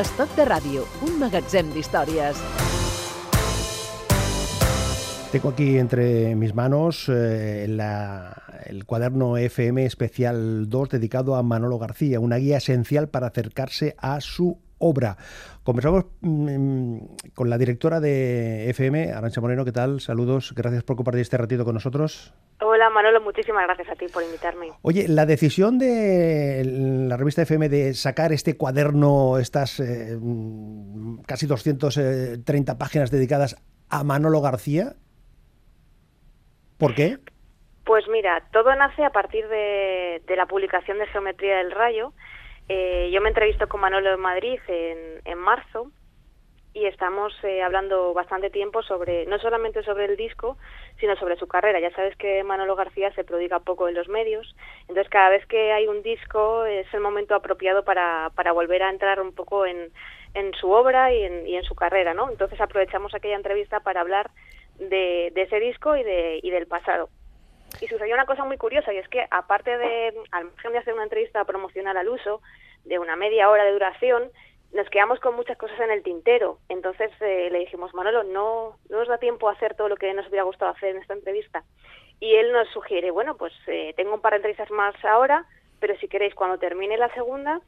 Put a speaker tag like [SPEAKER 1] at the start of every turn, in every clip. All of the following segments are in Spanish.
[SPEAKER 1] Estat de Ràdio, un magatzem d'històries.
[SPEAKER 2] Tengo aquí entre mis manos eh, la, el cuaderno FM Especial 2 dedicado a Manolo García, una guía esencial para acercarse a su obra. Conversamos mm, con la directora de FM, Arancha Moreno, ¿qué tal? Saludos, gracias por compartir este ratito con nosotros.
[SPEAKER 3] Hola Manolo, muchísimas gracias a ti por invitarme.
[SPEAKER 2] Oye, la decisión de la revista FM de sacar este cuaderno, estas eh, casi 230 páginas dedicadas a Manolo García, ¿Por qué?
[SPEAKER 3] Pues mira, todo nace a partir de, la publicación de Geometría del Rayo. Eh, yo me entrevisto con Manolo en Madrid en, marzo y estamos eh, hablando bastante tiempo sobre, no solamente sobre el disco, sino sobre su carrera. Ya sabes que Manolo García se prodiga poco en los medios, entonces cada vez que hay un disco es el momento apropiado para, para volver a entrar un poco en, en su obra y en, y en su carrera, ¿no? Entonces aprovechamos aquella entrevista para hablar de, ese disco y, de, y del pasado. Y sucedió una cosa muy curiosa, y es que aparte de, al margen de hacer una entrevista promocional al uso, de una media hora de duración, nos quedamos con muchas cosas en el tintero. Entonces eh, le dijimos, Manolo, no, no nos da tiempo a hacer todo lo que nos hubiera gustado hacer en esta entrevista. Y él nos sugiere, bueno, pues eh, tengo un par de entrevistas más ahora, pero si queréis, cuando termine la segunda,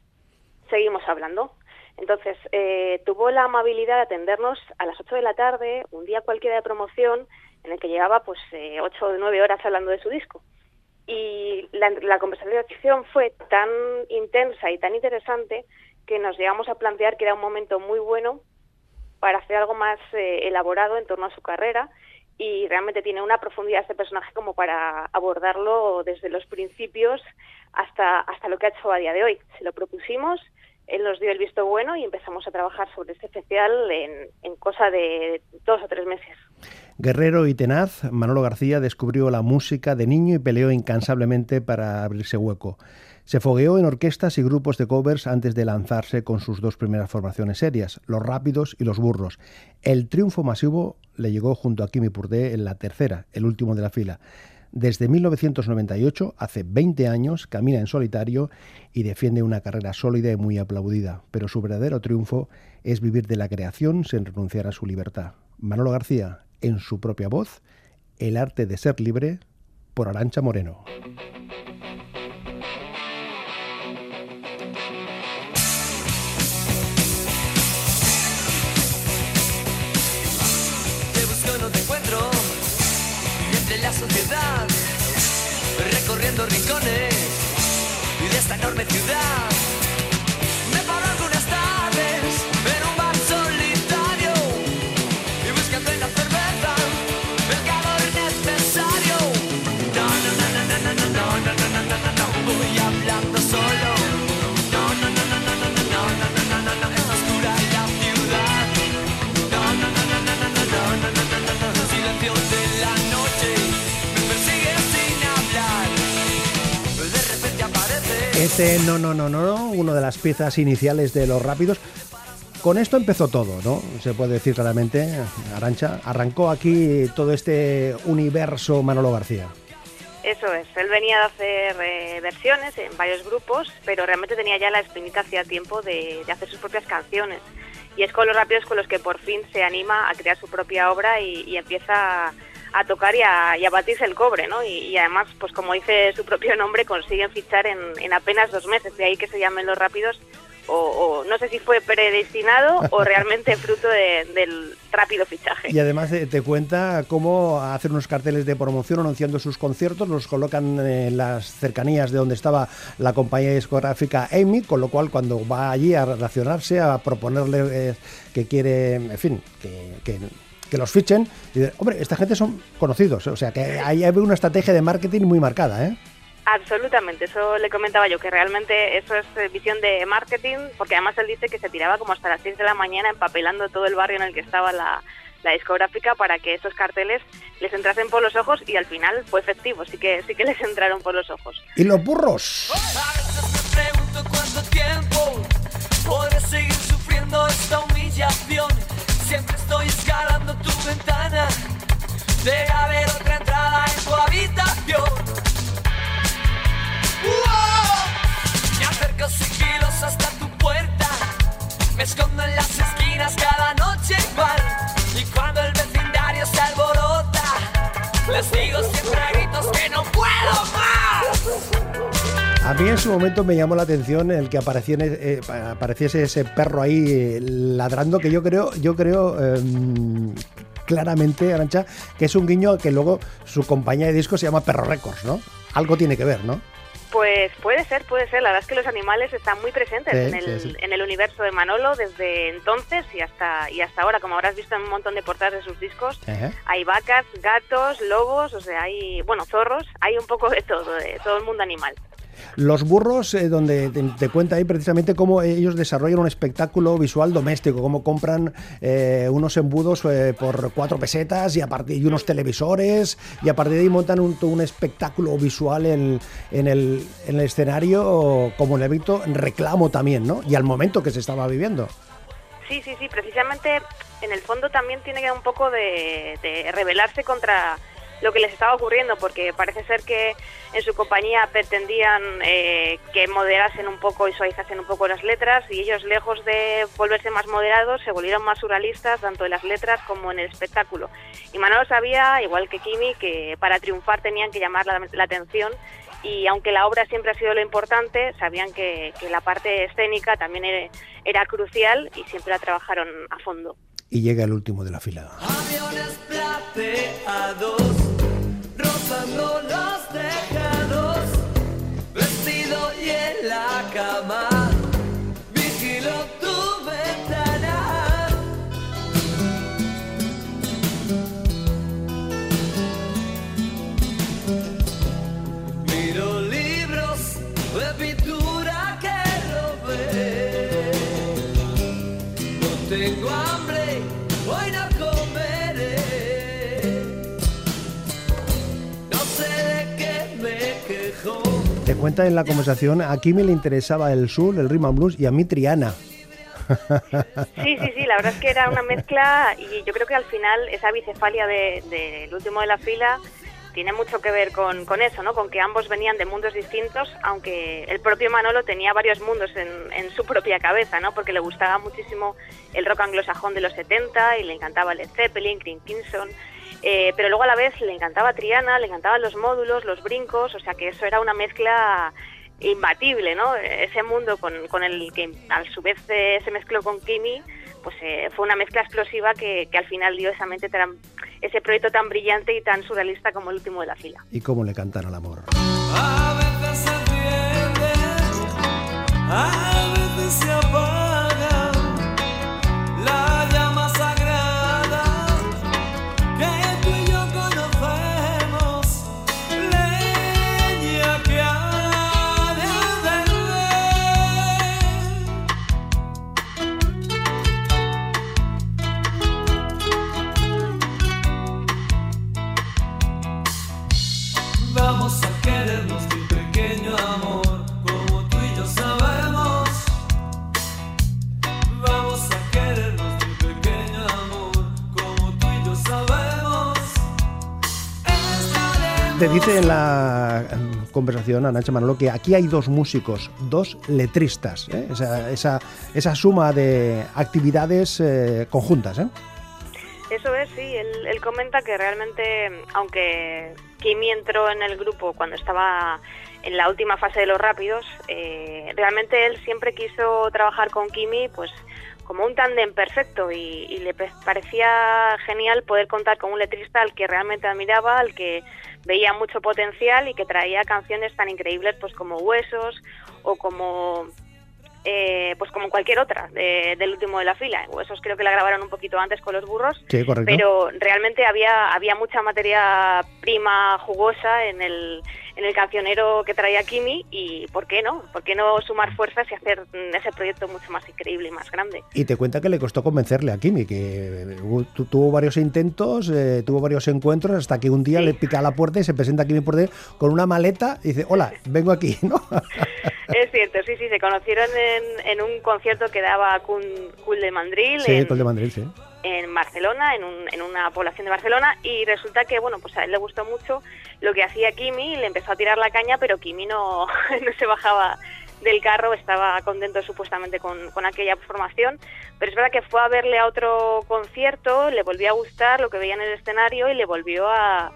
[SPEAKER 3] seguimos hablando. Entonces, eh, tuvo la amabilidad de atendernos a las 8 de la tarde, un día cualquiera de promoción, en el que llevaba pues eh, 8 o 9 horas hablando de su disco. Y la, la conversación fue tan intensa y tan interesante que nos llegamos a plantear que era un momento muy bueno para hacer algo más eh, elaborado en torno a su carrera y realmente tiene una profundidad este personaje como para abordarlo desde los principios hasta, hasta lo que ha hecho a día de hoy. Se lo propusimos él nos dio el visto bueno y empezamos a trabajar sobre este especial en, cosa de dos o tres meses.
[SPEAKER 2] Guerrero y tenaz, Manolo García descubrió la música de niño y peleó incansablemente para abrirse hueco. Se fogueó en orquestas y grupos de covers antes de lanzarse con sus dos primeras formaciones serias, Los Rápidos y Los Burros. El triunfo masivo le llegó junto a Kimi Purdé en la tercera, el último de la fila. Desde 1998, hace 20 años, camina en solitario y defiende una carrera sólida y muy aplaudida, pero su verdadero triunfo es vivir de la creación sin renunciar a su libertad. Manolo García, en su propia voz, El arte de ser libre, por Arancha Moreno.
[SPEAKER 4] recorriendo rincones de esta enorme ciudad.
[SPEAKER 2] Este no, no, no, no, una de las piezas iniciales de Los Rápidos. Con esto empezó todo, ¿no? Se puede decir claramente, Arancha, arrancó aquí todo este universo Manolo García.
[SPEAKER 3] Eso es, él venía de hacer eh, versiones en varios grupos, pero realmente tenía ya la espinita hacía tiempo de, hacer sus propias canciones. Y es con los rápidos con los que por fin se anima a crear su propia obra y, y empieza a a tocar y a, batirse el cobre, ¿no? Y, además, pues como dice su propio nombre, consiguen fichar en, apenas dos meses, de ahí que se llamen los rápidos, o, no sé si fue predestinado o realmente fruto del rápido fichaje.
[SPEAKER 2] Y además eh, te cuenta cómo hacer unos carteles de promoción anunciando sus conciertos, los colocan en las cercanías de donde estaba la compañía discográfica Amy, con lo cual cuando va allí a relacionarse, a proponerle eh, que quiere, en fin, que, que que los fichen. Y hombre, esta gente son conocidos, o sea que ahí hay una estrategia de marketing muy marcada, ¿eh?
[SPEAKER 3] Absolutamente, eso le comentaba yo, que realmente eso es eh, visión de marketing, porque además él dice que se tiraba como hasta las 6 de la mañana empapelando todo el barrio en el que estaba la, discográfica para que esos carteles les entrasen por los ojos y al final fue efectivo, sí que, sí que les entraron por los ojos.
[SPEAKER 2] ¿Y los burros?
[SPEAKER 4] cuánto tiempo seguir A
[SPEAKER 2] mí en su momento me llamó la atención el que apareciera, eh, apareciese ese perro ahí eh, ladrando, que yo creo, yo creo em, claramente, Arancha, que es un guiño que luego su compañía de discos se llama Perro Records, ¿no? Algo tiene que ver, ¿no?
[SPEAKER 3] Pues puede ser, puede ser. La verdad es que los animales están muy presentes
[SPEAKER 2] Sí,
[SPEAKER 3] en, el,
[SPEAKER 2] sí, sí.
[SPEAKER 3] en el universo de Manolo desde entonces y hasta y hasta ahora. Como habrás visto en un montón de portadas de sus discos,
[SPEAKER 2] Ajá.
[SPEAKER 3] hay vacas, gatos, lobos, o sea, hay, bueno, zorros, hay un poco de todo, de todo el mundo animal.
[SPEAKER 2] Los burros, eh, donde te, te cuenta ahí precisamente cómo ellos desarrollan un espectáculo visual doméstico, cómo compran eh, unos embudos eh, por cuatro pesetas y, a partir, y unos televisores y a partir de ahí montan un, un espectáculo visual en, el, en el escenario como el evento reclamo también, ¿no? Y al momento que se estaba viviendo.
[SPEAKER 3] Sí, sí, sí, precisamente en el fondo también tiene un poco de rebelarse contra lo que les estaba ocurriendo, porque parece ser que en su compañía pretendían eh, que moderasen un poco y suavizasen un poco las letras y ellos lejos de volverse más moderados se volvieron más surrealistas tanto en las letras como en el espectáculo. Y Manolo sabía, igual que Kimi, que para triunfar tenían que llamar la, la atención y aunque la obra siempre ha sido lo importante, sabían que, que la parte escénica también era, era crucial y siempre la trabajaron a fondo.
[SPEAKER 2] Y llega el último de la fila.
[SPEAKER 4] Aviones plateados, rozando los tejados, vestido y en la cama,
[SPEAKER 2] cuenta en la conversación, a Kimi le interesaba el sur, el rhythm and blues y a mí Triana.
[SPEAKER 3] Sí, sí, sí, la verdad es que era una mezcla y yo creo que al final esa bicefalia del de, del último de la fila tiene mucho que ver con, con eso, ¿no? Con que ambos venían de mundos distintos, aunque el propio Manolo tenía varios mundos en, en su propia cabeza, ¿no? Porque le gustaba muchísimo el rock anglosajón de los 70 y le encantaba Led Zeppelin, King Crimson, eh, pero luego a la vez le encantaba Triana, le encantaban los módulos, los brincos, o sea que eso era una mezcla imbatible, ¿no? Ese mundo con, con el que a su vez eh, se mezcló con Kimi, pues eh, fue una mezcla explosiva que, que al final dio esa mente tan- ese proyecto tan brillante y tan surrealista como el último de la fila.
[SPEAKER 2] Y cómo le cantan al amor.
[SPEAKER 4] A veces se enciende, a veces se
[SPEAKER 2] dice en la conversación, Anacha Manolo, que aquí hay dos músicos, dos letristas, ¿eh? esa, esa, esa suma de actividades eh, conjuntas. ¿eh?
[SPEAKER 3] Eso es, sí, él, él comenta que realmente, aunque Kimi entró en el grupo cuando estaba en la última fase de los rápidos, eh, realmente él siempre quiso trabajar con Kimi, pues como un tándem perfecto y, y le parecía genial poder contar con un letrista al que realmente admiraba, al que veía mucho potencial y que traía canciones tan increíbles pues como Huesos o como eh, pues como cualquier otra de- del último de la fila. Huesos creo que la grabaron un poquito antes con los burros,
[SPEAKER 2] Sí,
[SPEAKER 3] pero realmente había había mucha materia prima jugosa en el en el cancionero que traía Kimi y ¿por qué no? ¿Por qué no sumar fuerzas y hacer mm, ese proyecto mucho más increíble y más grande?
[SPEAKER 2] Y te cuenta que le costó convencerle a Kimi, que eh, tu- tuvo varios intentos, eh, tuvo varios encuentros, hasta que un día
[SPEAKER 3] Sí.
[SPEAKER 2] le pica a la puerta y se presenta Kimi por dentro con una maleta y dice, hola, vengo aquí, ¿no?
[SPEAKER 3] Es cierto, sí, sí, se conocieron en, en un concierto que daba Cool, Cool de Mandril
[SPEAKER 2] sí,
[SPEAKER 3] en,
[SPEAKER 2] de Madrid, sí.
[SPEAKER 3] En Barcelona, en, un- en una población de Barcelona, y resulta que, bueno, pues a él le gustó mucho lo que hacía Kimi, le empezó a tirar la caña, pero Kimi no, no se bajaba del carro, estaba contento supuestamente con, con aquella formación, pero es verdad que fue a verle a otro concierto, le volvió a gustar lo que veía en el escenario y le volvió a,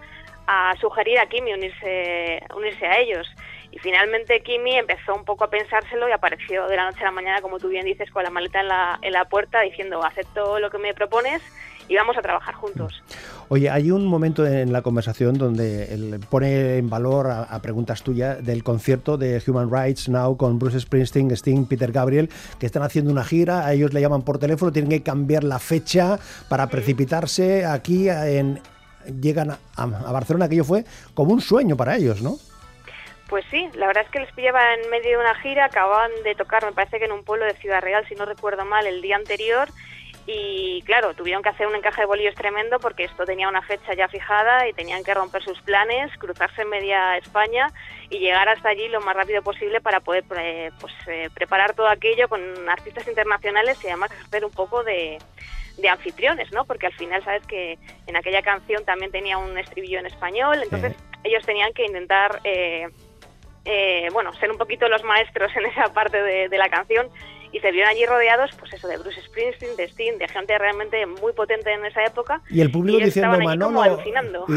[SPEAKER 3] a sugerir a Kimi unirse, unirse a ellos. Y finalmente Kimi empezó un poco a pensárselo y apareció de la noche a la mañana, como tú bien dices, con la maleta en la, en la puerta diciendo acepto lo que me propones y vamos a trabajar juntos.
[SPEAKER 2] Oye, hay un momento en la conversación donde él pone en valor a, preguntas tuyas del concierto de Human Rights Now con Bruce Springsteen, Sting, Peter Gabriel, que están haciendo una gira, a ellos le llaman por teléfono, tienen que cambiar la fecha para precipitarse aquí en... Llegan a, a Barcelona, aquello fue como un sueño para ellos, ¿no?
[SPEAKER 3] Pues sí, la verdad es que les pillaba en medio de una gira, acababan de tocar, me parece que en un pueblo de Ciudad Real, si no recuerdo mal, el día anterior, y claro, tuvieron que hacer un encaje de bolillos tremendo porque esto tenía una fecha ya fijada y tenían que romper sus planes, cruzarse en media España y llegar hasta allí lo más rápido posible para poder eh, pues, eh, preparar todo aquello con artistas internacionales y además hacer un poco de, anfitriones, ¿no? Porque al final sabes que en aquella canción también tenía un estribillo en español, entonces ellos tenían que intentar, eh, bueno, ser un poquito los maestros en esa parte de la canción y se vieron allí rodeados, pues eso, de Bruce Springsteen, de Sting, de gente realmente muy potente en esa época.
[SPEAKER 2] Y el público diciendo Manolo,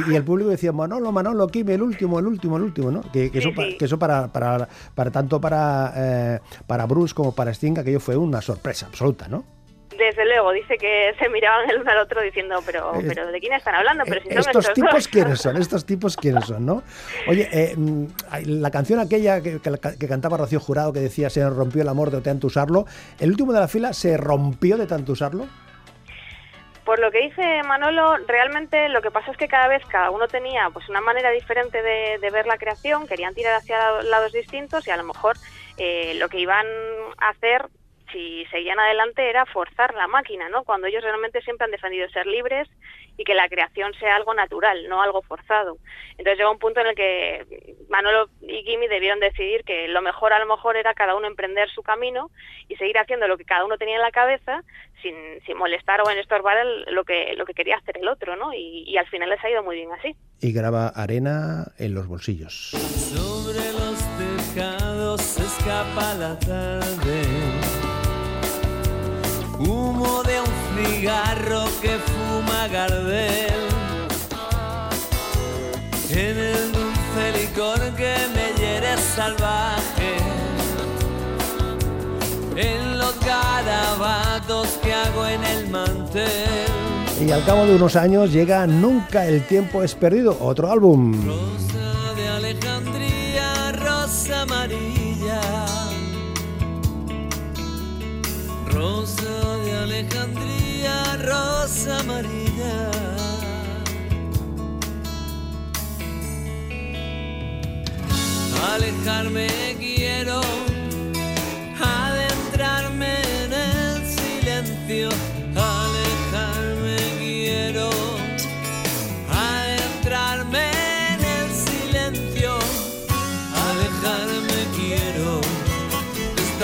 [SPEAKER 2] y, el público decía Manolo, Manolo, Kim, el último, el último, el último, ¿no? Que, eso, que eso para, para, para tanto para, eh, para Bruce como para Sting, aquello fue una sorpresa absoluta, ¿no?
[SPEAKER 3] Desde luego, dice que se miraban el uno al otro diciendo, pero, eh, pero ¿de quién están hablando? Pero si
[SPEAKER 2] son estos tipos quiénes son, estos tipos quiénes son, ¿no? Oye, eh, mm, la canción aquella que, cantaba Rocío Jurado que decía se rompió el amor de tanto usarlo, ¿el último de la fila se rompió de tanto usarlo?
[SPEAKER 3] Por lo que dice Manolo, realmente lo que pasa es que cada vez cada uno tenía pues una manera diferente de, ver la creación, querían tirar hacia lados distintos y a lo mejor eh, lo que iban a hacer si seguían adelante era forzar la máquina, ¿no? Cuando ellos realmente siempre han defendido ser libres y que la creación sea algo natural, no algo forzado. Entonces llegó un punto en el que Manolo y Kimi debieron decidir que lo mejor a lo mejor era cada uno emprender su camino y seguir haciendo lo que cada uno tenía en la cabeza sin, sin molestar o en estorbar lo que lo que quería hacer el otro, ¿no? Y, y al final les ha ido muy bien así.
[SPEAKER 2] Y graba arena en los bolsillos.
[SPEAKER 4] Sobre los tejados escapa la tarde humo de un cigarro que fuma Gardel, en el dulce licor que me hiere salvaje, en los garabatos que hago en el mantel.
[SPEAKER 2] Y al cabo de unos años llega Nunca el tiempo es perdido, otro álbum.
[SPEAKER 4] Rosa de Alejandría, rosa amarilla. Rosa Alejandría, rosa amarilla. Alejarme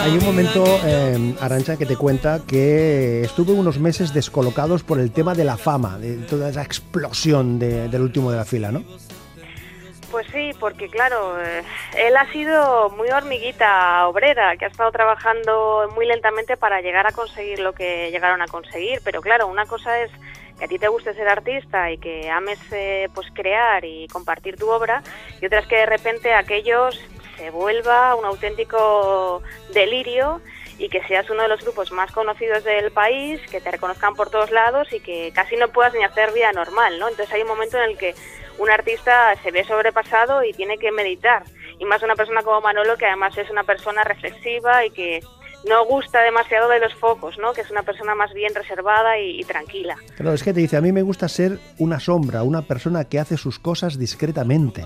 [SPEAKER 2] Hay un momento, eh, Arancha, que te cuenta que estuvo unos meses descolocados por el tema de la fama, de toda esa explosión del último de la fila, ¿no?
[SPEAKER 3] Pues sí, porque claro, eh, él ha sido muy hormiguita obrera, que ha estado trabajando muy lentamente para llegar a conseguir lo que llegaron a conseguir. Pero claro, una cosa es que a ti te guste ser artista y que ames eh, pues crear y compartir tu obra, y otra es que de repente aquellos se vuelva un auténtico delirio y que seas uno de los grupos más conocidos del país, que te reconozcan por todos lados y que casi no puedas ni hacer vida normal, ¿no? Entonces hay un momento en el que un artista se ve sobrepasado y tiene que meditar. Y más una persona como Manolo, que además es una persona reflexiva y que no gusta demasiado de los focos, ¿no? Que es una persona más bien reservada y, y tranquila.
[SPEAKER 2] Pero es que te dice, a mí me gusta ser una sombra, una persona que hace sus cosas discretamente.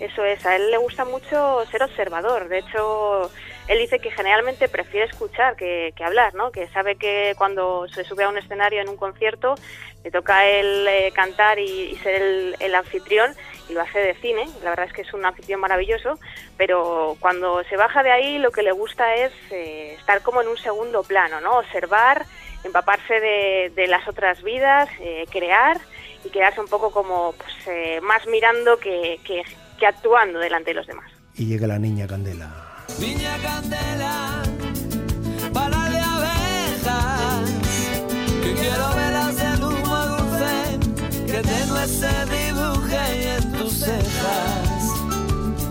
[SPEAKER 3] Eso es, a él le gusta mucho ser observador. De hecho, él dice que generalmente prefiere escuchar que, hablar, ¿no? Que sabe que cuando se sube a un escenario en un concierto le toca él eh, cantar y, ser el, anfitrión y lo hace de cine. La verdad es que es un anfitrión maravilloso, pero cuando se baja de ahí lo que le gusta es eh, estar como en un segundo plano, ¿no? Observar, empaparse de, las otras vidas, eh, crear y quedarse un poco como pues, más mirando que, que que actuando delante de los demás.
[SPEAKER 2] Y llega la niña Candela.
[SPEAKER 4] Niña Candela, para de abejas, que quiero verlas el humo dulce, que tenue se dibuje en tu cejas,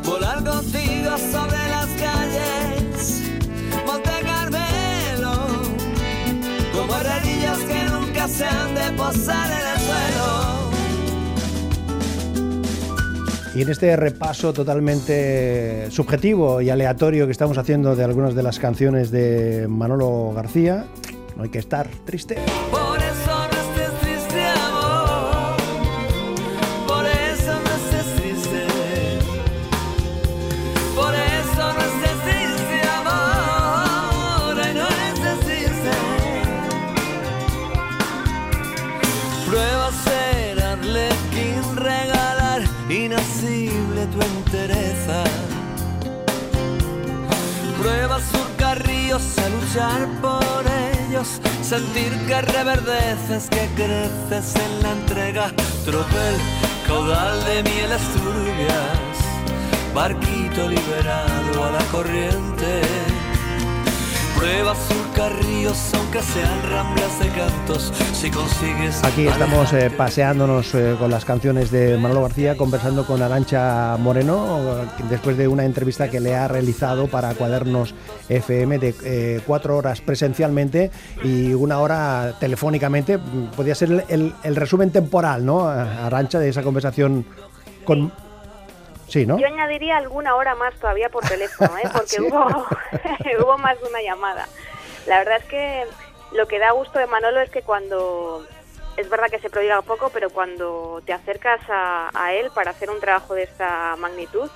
[SPEAKER 4] volar contigo sobre las calles, Monte Carmelo, como herrerillos que nunca se han de posar en el suelo.
[SPEAKER 2] Y en este repaso totalmente subjetivo y aleatorio que estamos haciendo de algunas de las canciones de Manolo García, no hay que estar triste.
[SPEAKER 4] Luchar por ellos, sentir que reverdeces, que creces en la entrega. Tropel, caudal de mieles turbias, barquito liberado a la corriente. Prueba surcar ríos, aunque sean ramblas de cantos, si consigues.
[SPEAKER 2] Aquí estamos eh, paseándonos eh, con las canciones de Manolo García, conversando con Arancha Moreno, después de una entrevista que le ha realizado para Cuadernos FM de eh, cuatro horas presencialmente y una hora telefónicamente. Podría ser el, el- el resumen temporal, ¿no, Arancha, de esa conversación con... Sí, ¿no?
[SPEAKER 3] Yo añadiría alguna hora más todavía por teléfono, ¿eh? porque
[SPEAKER 2] ¿Sí?
[SPEAKER 3] hubo, hubo más de una llamada. La verdad es que lo que da gusto de Manolo es que cuando, es verdad que se prodiga poco, pero cuando te acercas a, a él para hacer un trabajo de esta magnitud,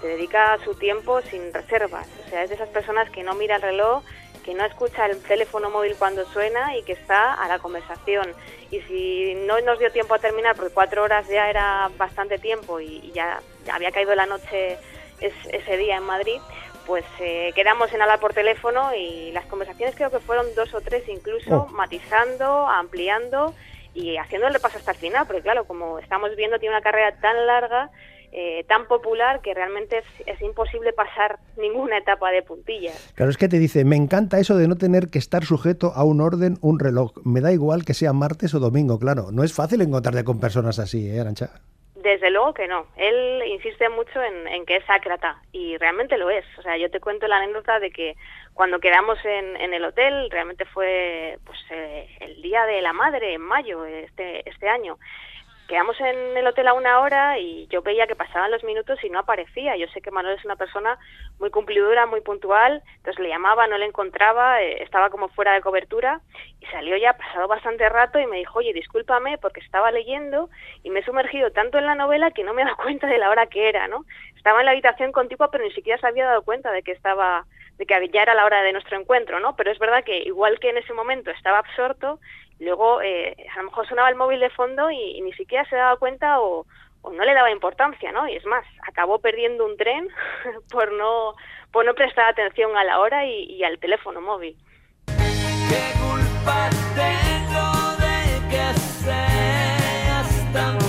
[SPEAKER 3] te dedica su tiempo sin reservas. O sea, es de esas personas que no mira el reloj, que no escucha el teléfono móvil cuando suena y que está a la conversación. Y si no nos dio tiempo a terminar, porque cuatro horas ya era bastante tiempo y, y ya, había caído la noche es- ese día en Madrid, pues eh, quedamos en hablar por teléfono y las conversaciones creo que fueron dos o tres incluso,
[SPEAKER 2] Oh.
[SPEAKER 3] matizando, ampliando y haciendo el repaso hasta el final, porque claro, como estamos viendo, tiene una carrera tan larga, eh, tan popular, que realmente es, es imposible pasar ninguna etapa de puntillas.
[SPEAKER 2] Claro, es que te dice, me encanta eso de no tener que estar sujeto a un orden, un reloj. Me da igual que sea martes o domingo, claro. No es fácil encontrarte con personas así, ¿eh, Arancha?
[SPEAKER 3] Desde luego que no. Él insiste mucho en, en que es sácrata y realmente lo es. O sea, yo te cuento la anécdota de que cuando quedamos en, en el hotel, realmente fue pues eh, el día de la madre en mayo este este año. Quedamos en el hotel a una hora y yo veía que pasaban los minutos y no aparecía. Yo sé que Manuel es una persona muy cumplidora, muy puntual, entonces le llamaba, no le encontraba, eh, estaba como fuera de cobertura y salió ya pasado bastante rato y me dijo, oye, discúlpame porque estaba leyendo y me he sumergido tanto en la novela que no me he dado cuenta de la hora que era, ¿no? Estaba en la habitación contigua pero ni siquiera se había dado cuenta de que estaba de que ya era la hora de nuestro encuentro, ¿no? Pero es verdad que igual que en ese momento estaba absorto, luego eh, a lo mejor sonaba el móvil de fondo y, ni siquiera se daba cuenta o, no le daba importancia, ¿no? Y es más, acabó perdiendo un tren por no por no prestar atención a la hora y, y al teléfono móvil.
[SPEAKER 4] ¿Qué culpa tengo de que seas tan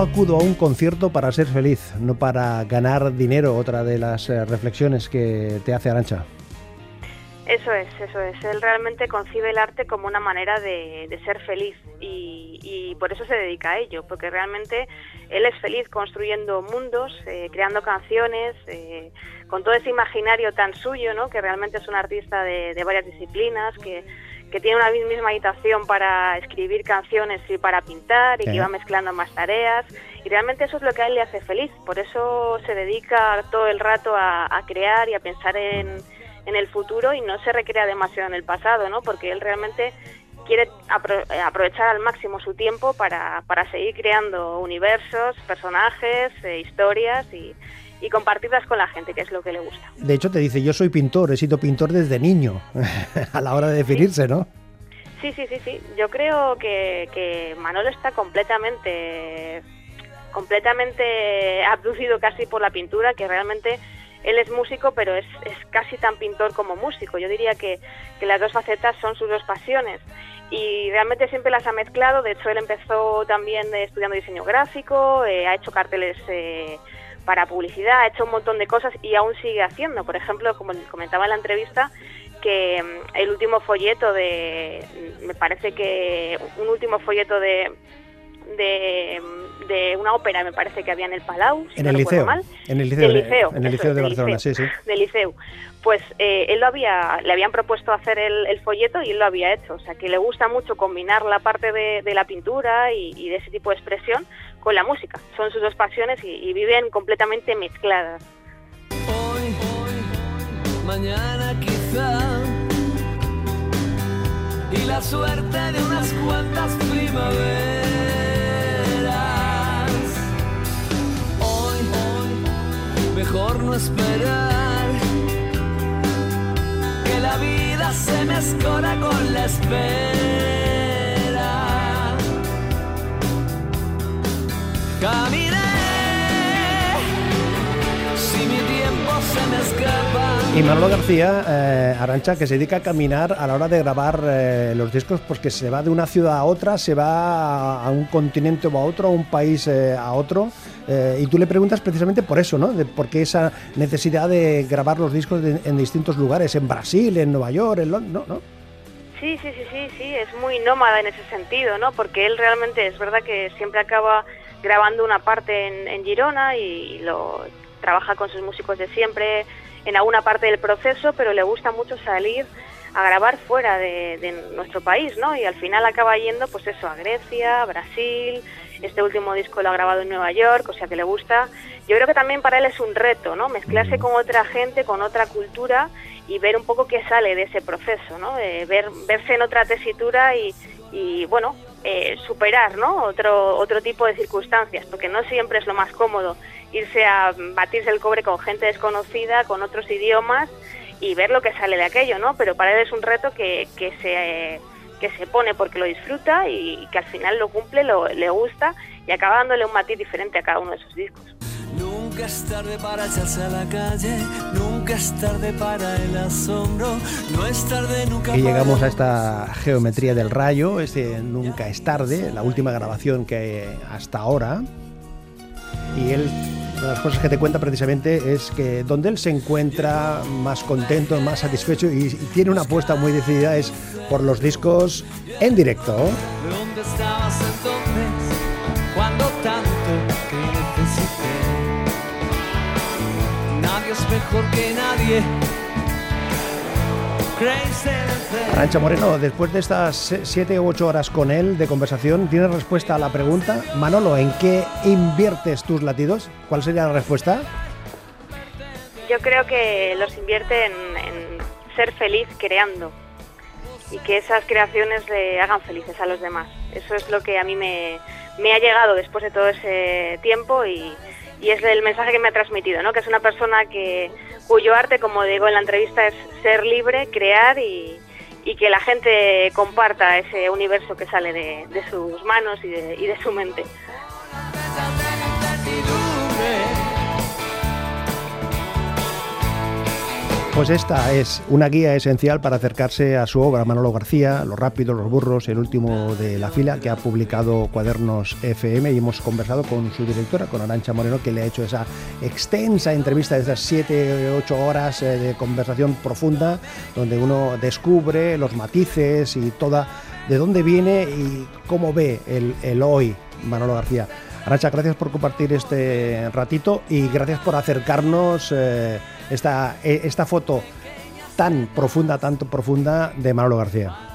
[SPEAKER 2] Acudo a un concierto para ser feliz, no para ganar dinero, otra de las eh, reflexiones que te hace Arancha.
[SPEAKER 3] Eso es, eso es. Él realmente concibe el arte como una manera de, de ser feliz y, y por eso se dedica a ello, porque realmente él es feliz construyendo mundos, eh, creando canciones, eh, con todo ese imaginario tan suyo, ¿no? que realmente es un artista de, de varias disciplinas, que, que tiene una misma habitación para escribir canciones y para pintar y que va mezclando más tareas. Y realmente eso es lo que a él le hace feliz, por eso se dedica todo el rato a, a crear y a pensar en, en el futuro y no se recrea demasiado en el pasado, ¿no? Porque él realmente quiere apro- eh, aprovechar al máximo su tiempo para, para seguir creando universos, personajes, eh, historias y, y compartirlas con la gente, que es lo que le gusta.
[SPEAKER 2] De hecho, te dice, yo soy pintor, he sido pintor desde niño, a la hora de definirse, ¿no?
[SPEAKER 3] Sí, sí, sí, sí. Yo creo que, que Manolo está completamente, completamente abducido casi por la pintura, que realmente él es músico, pero es, es casi tan pintor como músico. Yo diría que, que, las dos facetas son sus dos pasiones. Y realmente siempre las ha mezclado. De hecho, él empezó también estudiando diseño gráfico, eh, ha hecho carteles eh, para publicidad, ha hecho un montón de cosas y aún sigue haciendo. Por ejemplo, como comentaba en la entrevista, que mm, el último folleto de, me parece que un último folleto de, de, una ópera, me parece que había en el Palau,
[SPEAKER 2] en, el liceo, en el liceo, en el liceo de Barcelona, sí, sí.
[SPEAKER 3] Del liceo. Pues eh, él lo había, le habían propuesto hacer el, folleto y él lo había hecho. O sea, que le gusta mucho combinar la parte de, la pintura y, de ese tipo de expresión con la música. Son sus dos pasiones y, viven completamente mezcladas.
[SPEAKER 4] Hoy, hoy, mañana quizá y la suerte de unas cuantas primaveras mejor no esperar que la vida se me escora con la espera.
[SPEAKER 2] Y Manolo García, eh, Arancha, que se dedica a caminar a la hora de grabar eh, los discos, porque pues se va de una ciudad a otra, se va a un continente o a otro, a un país eh, a otro. Eh, y tú le preguntas precisamente por eso, ¿no? De por qué esa necesidad de grabar los discos en distintos lugares, en Brasil, en Nueva York, en Londres, ¿no?
[SPEAKER 3] Sí, sí, sí, sí, sí, es muy nómada en ese sentido, ¿no? Porque él realmente es verdad que siempre acaba grabando una parte en, Girona y lo trabaja con sus músicos de siempre en alguna parte del proceso, pero le gusta mucho salir a grabar fuera de, de, nuestro país, ¿no? Y al final acaba yendo, pues eso, a Grecia, a Brasil, este último disco lo ha grabado en Nueva York, o sea que le gusta. Yo creo que también para él es un reto, ¿no? Mezclarse con otra gente, con otra cultura y ver un poco qué sale de ese proceso, ¿no? ver, verse en otra tesitura y, bueno, eh, superar, ¿no? Otro, otro tipo de circunstancias, porque no siempre es lo más cómodo irse a batirse el cobre con gente desconocida, con otros idiomas y ver lo que sale de aquello, ¿no? Pero para él es un reto que, que se que se pone porque lo disfruta y, que al final lo cumple, lo, le gusta y acaba dándole un matiz diferente a cada uno de sus discos.
[SPEAKER 4] Nunca para echarse a la calle, es tarde para el asombro, no es tarde nunca.
[SPEAKER 2] Y llegamos a esta geometría del rayo, este nunca es tarde, la última grabación que hay hasta ahora. Y él una de las cosas que te cuenta precisamente es que donde él se encuentra más contento, más satisfecho y, tiene una apuesta muy decidida es por los discos en directo.
[SPEAKER 4] ¿Dónde estabas entonces es mejor que nadie
[SPEAKER 2] Arancha Moreno, después de estas siete u ocho horas con él de conversación, ¿tienes respuesta a la pregunta? Manolo, ¿en qué inviertes tus latidos? ¿Cuál sería la respuesta?
[SPEAKER 3] Yo creo que los invierte en, ser feliz creando y que esas creaciones le hagan felices a los demás. Eso es lo que a mí me, ha llegado después de todo ese tiempo y, y es el mensaje que me ha transmitido, ¿no? que es una persona que cuyo arte, como digo en la entrevista, es ser libre, crear y, que la gente comparta ese universo que sale de, sus manos y de, y de su mente.
[SPEAKER 2] Pues esta es una guía esencial para acercarse a su obra, Manolo García, Los Rápidos, Los Burros, el último de la fila, que ha publicado Cuadernos FM y hemos conversado con su directora, con Arancha Moreno, que le ha hecho esa extensa entrevista de esas 7, 8 horas eh, de conversación profunda, donde uno descubre los matices y toda de dónde viene y cómo ve el, hoy Manolo García. Arancha, gracias por compartir este ratito y gracias por acercarnos. Eh, esta, e, esta foto tan profunda, tanto profunda de Manolo García.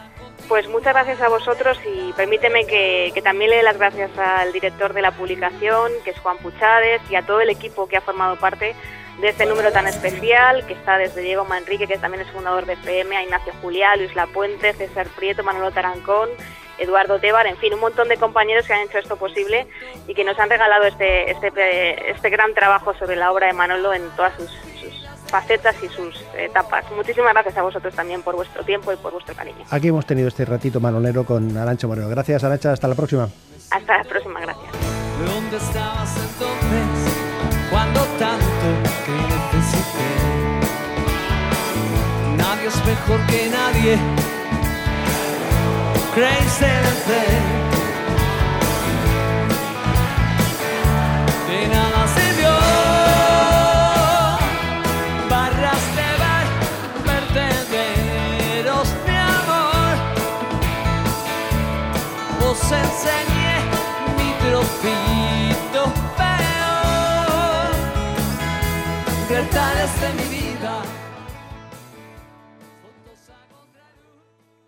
[SPEAKER 3] Pues muchas gracias a vosotros y permíteme que, también le dé las gracias al director de la publicación, que es Juan Puchades, y a todo el equipo que ha formado parte de este número tan especial, que está desde Diego Manrique, que también es fundador de FM, a Ignacio Juliá, Luis Lapuente, César Prieto, Manolo Tarancón, Eduardo Tebar, en fin, un montón de compañeros que han hecho esto posible y que nos han regalado este, este, este gran trabajo sobre la obra de Manolo en todas sus, facetas y sus etapas. Muchísimas gracias a vosotros también por vuestro tiempo y por vuestro cariño.
[SPEAKER 2] Aquí hemos tenido este ratito manolero con Arancha Moreno. Gracias, Arancha. Hasta la próxima.
[SPEAKER 3] Hasta la próxima, gracias.
[SPEAKER 4] ¿Dónde estabas entonces cuando tanto que necesité? Nadie es mejor que nadie. Tal vez mi vida.